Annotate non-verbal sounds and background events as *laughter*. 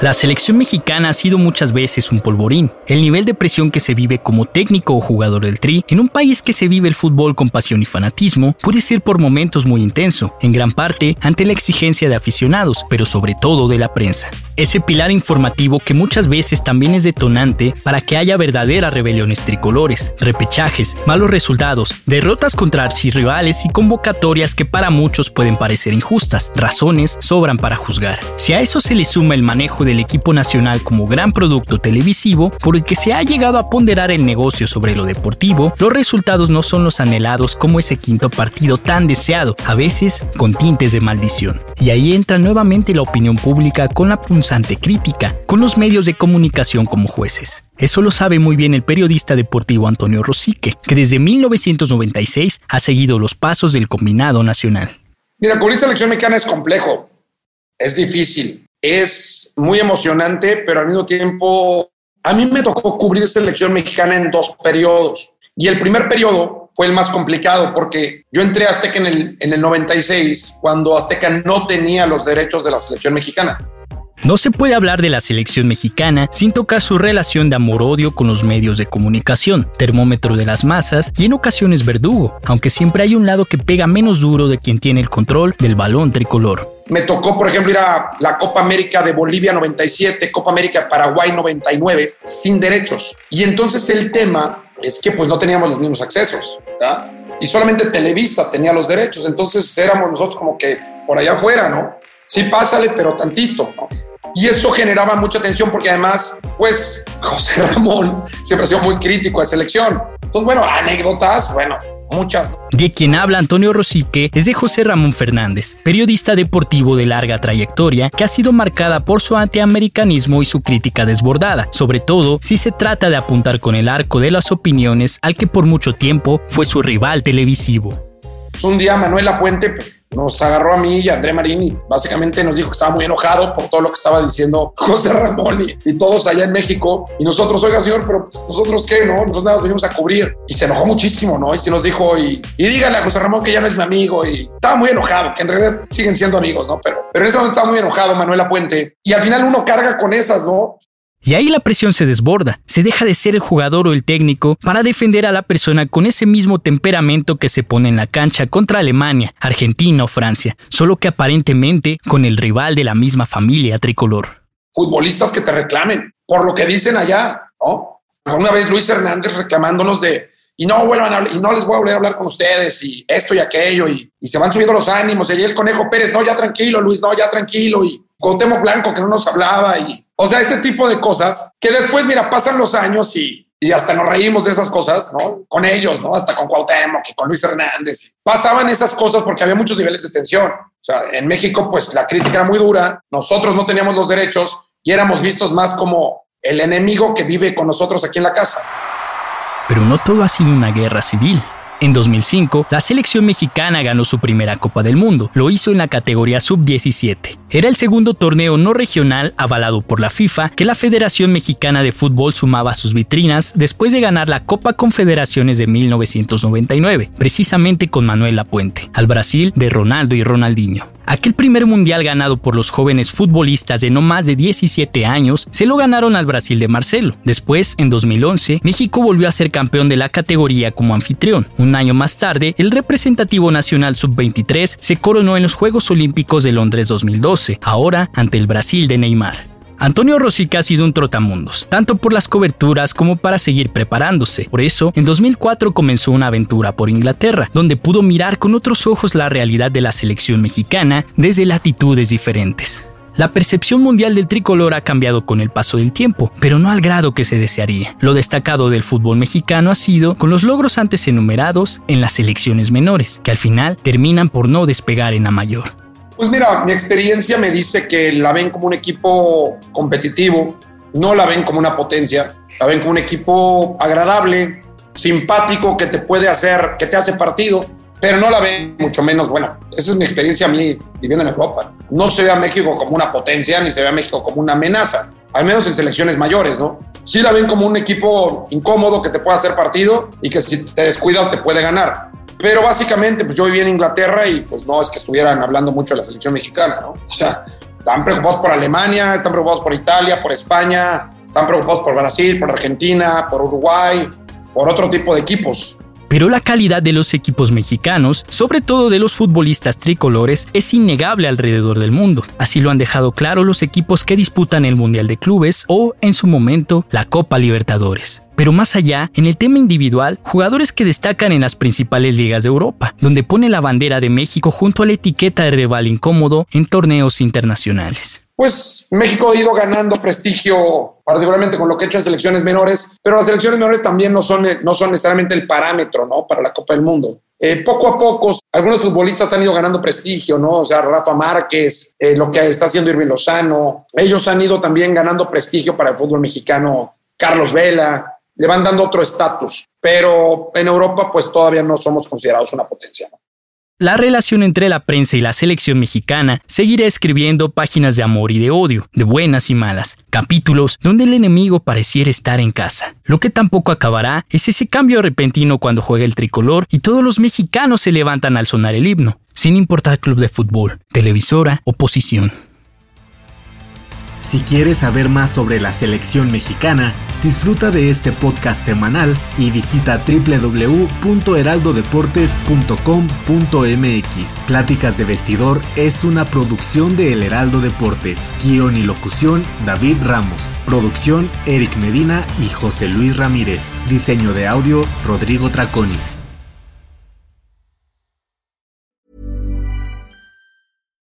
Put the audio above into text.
La selección mexicana ha sido muchas veces un polvorín. El nivel de presión que se vive como técnico o jugador del tri en un país que se vive el fútbol con pasión y fanatismo puede ser por momentos muy intenso, en gran parte ante la exigencia de aficionados, pero sobre todo de la prensa. Ese pilar informativo que muchas veces también es detonante para que haya verdaderas rebeliones tricolores, repechajes, malos resultados, derrotas contra archirrivales y convocatorias que para muchos pueden parecer injustas. Razones sobran para juzgar. Si a eso se le suma el manejo de del equipo nacional como gran producto televisivo por el que se ha llegado a ponderar el negocio sobre lo deportivo, los resultados no son los anhelados como ese quinto partido tan deseado, a veces con tintes de maldición. Y ahí entra nuevamente la opinión pública con la punzante crítica, con los medios de comunicación como jueces. Eso lo sabe muy bien el periodista deportivo Antonio Rosique, que desde 1996 ha seguido los pasos del combinado nacional. Mira, cubrir selección mexicana es complejo, es difícil es muy emocionante, pero al mismo tiempo a mí me tocó cubrir selección mexicana en dos periodos. Y el primer periodo fue el más complicado porque yo entré a Azteca en el, en el 96 cuando Azteca no tenía los derechos de la selección mexicana. No se puede hablar de la selección mexicana sin tocar su relación de amor-odio con los medios de comunicación, termómetro de las masas y en ocasiones verdugo, aunque siempre hay un lado que pega menos duro de quien tiene el control del balón tricolor. Me tocó, por ejemplo, ir a la Copa América de Bolivia 97, Copa América de Paraguay 99, sin derechos. Y entonces el tema es que pues no teníamos los mismos accesos, Y solamente Televisa tenía los derechos, entonces éramos nosotros como que por allá afuera, ¿no? Sí, pásale, pero tantito, ¿no? Y eso generaba mucha tensión porque además, pues, José *laughs* Ramón siempre ha sido muy crítico de selección. Entonces, bueno, anécdotas, bueno, muchas. De quien habla Antonio Rosique es de José Ramón Fernández, periodista deportivo de larga trayectoria que ha sido marcada por su antiamericanismo y su crítica desbordada, sobre todo si se trata de apuntar con el arco de las opiniones al que por mucho tiempo fue su rival televisivo. Pues un día Manuel Lapuente pues, nos agarró a mí y a André Marín y básicamente nos dijo que estaba muy enojado por todo lo que estaba diciendo *laughs* José Ramón y, todos allá en México. Y nosotros, oiga señor, pero pues, nosotros qué, ¿no? Nosotros nada más venimos a cubrir. Y se enojó muchísimo, ¿no? Y se nos dijo, y, y a José Ramón que ya no es mi amigo. Y estaba muy enojado, que en realidad siguen siendo amigos, ¿no? Pero, pero en ese momento estaba muy enojado Manuel Lapuente. Y al final uno carga con esas, ¿no? Y ahí la presión se desborda, se deja de ser el jugador o el técnico para defender a la persona con ese mismo temperamento que se pone en la cancha contra Alemania, Argentina o Francia, solo que aparentemente con el rival de la misma familia tricolor. Futbolistas que te reclamen por lo que dicen allá, ¿no? Una vez Luis Hernández reclamándonos de y no vuelvan a, y no les voy a volver a hablar con ustedes y esto y aquello y, se van subiendo los ánimos y el conejo Pérez, no, ya tranquilo, Luis, no, ya tranquilo y Gautemo Blanco que no nos hablaba y o sea, ese tipo de cosas que después, mira, pasan los años y, y hasta nos reímos de esas cosas, ¿no? Con ellos, ¿no? Hasta con Cuauhtémoc y con Luis Hernández. Pasaban esas cosas porque había muchos niveles de tensión. O sea, en México, pues la crítica era muy dura, nosotros no teníamos los derechos y éramos vistos más como el enemigo que vive con nosotros aquí en la casa. Pero no todo ha sido una guerra civil. En 2005, la selección mexicana ganó su primera Copa del Mundo. Lo hizo en la categoría sub-17. Era el segundo torneo no regional avalado por la FIFA que la Federación Mexicana de Fútbol sumaba a sus vitrinas después de ganar la Copa Confederaciones de 1999, precisamente con Manuel Lapuente, al Brasil de Ronaldo y Ronaldinho. Aquel primer mundial ganado por los jóvenes futbolistas de no más de 17 años se lo ganaron al Brasil de Marcelo. Después, en 2011, México volvió a ser campeón de la categoría como anfitrión. Un año más tarde, el representativo nacional sub-23 se coronó en los Juegos Olímpicos de Londres 2012, ahora ante el Brasil de Neymar. Antonio Rosica ha sido un trotamundos, tanto por las coberturas como para seguir preparándose. Por eso, en 2004 comenzó una aventura por Inglaterra, donde pudo mirar con otros ojos la realidad de la selección mexicana desde latitudes diferentes. La percepción mundial del tricolor ha cambiado con el paso del tiempo, pero no al grado que se desearía. Lo destacado del fútbol mexicano ha sido con los logros antes enumerados en las selecciones menores, que al final terminan por no despegar en la mayor. Pues mira, mi experiencia me dice que la ven como un equipo competitivo, no la ven como una potencia, la ven como un equipo agradable, simpático, que te puede hacer, que te hace partido, pero no la ven mucho menos, bueno, esa es mi experiencia a mí viviendo en Europa. No se ve a México como una potencia ni se ve a México como una amenaza, al menos en selecciones mayores, ¿no? Sí la ven como un equipo incómodo que te puede hacer partido y que si te descuidas te puede ganar. Pero básicamente, pues yo viví en Inglaterra y pues no es que estuvieran hablando mucho de la selección mexicana, ¿no? O sea, están preocupados por Alemania, están preocupados por Italia, por España, están preocupados por Brasil, por Argentina, por Uruguay, por otro tipo de equipos pero la calidad de los equipos mexicanos, sobre todo de los futbolistas tricolores, es innegable alrededor del mundo. Así lo han dejado claro los equipos que disputan el Mundial de Clubes o, en su momento, la Copa Libertadores. Pero más allá, en el tema individual, jugadores que destacan en las principales ligas de Europa, donde pone la bandera de México junto a la etiqueta de rival incómodo en torneos internacionales pues México ha ido ganando prestigio, particularmente con lo que ha hecho en selecciones menores, pero las selecciones menores también no son, no son necesariamente el parámetro ¿no? para la Copa del Mundo. Eh, poco a poco, algunos futbolistas han ido ganando prestigio, ¿no? O sea, Rafa Márquez, eh, lo que está haciendo Irving Lozano, ellos han ido también ganando prestigio para el fútbol mexicano, Carlos Vela, le van dando otro estatus, pero en Europa pues todavía no somos considerados una potencia. ¿no? La relación entre la prensa y la selección mexicana seguirá escribiendo páginas de amor y de odio, de buenas y malas, capítulos donde el enemigo pareciera estar en casa. Lo que tampoco acabará es ese cambio repentino cuando juega el tricolor y todos los mexicanos se levantan al sonar el himno, sin importar club de fútbol, televisora o posición. Si quieres saber más sobre la selección mexicana, disfruta de este podcast semanal y visita www.heraldodeportes.com.mx. Pláticas de vestidor es una producción de El Heraldo Deportes. Guión y locución David Ramos. Producción Eric Medina y José Luis Ramírez. Diseño de audio Rodrigo Traconis.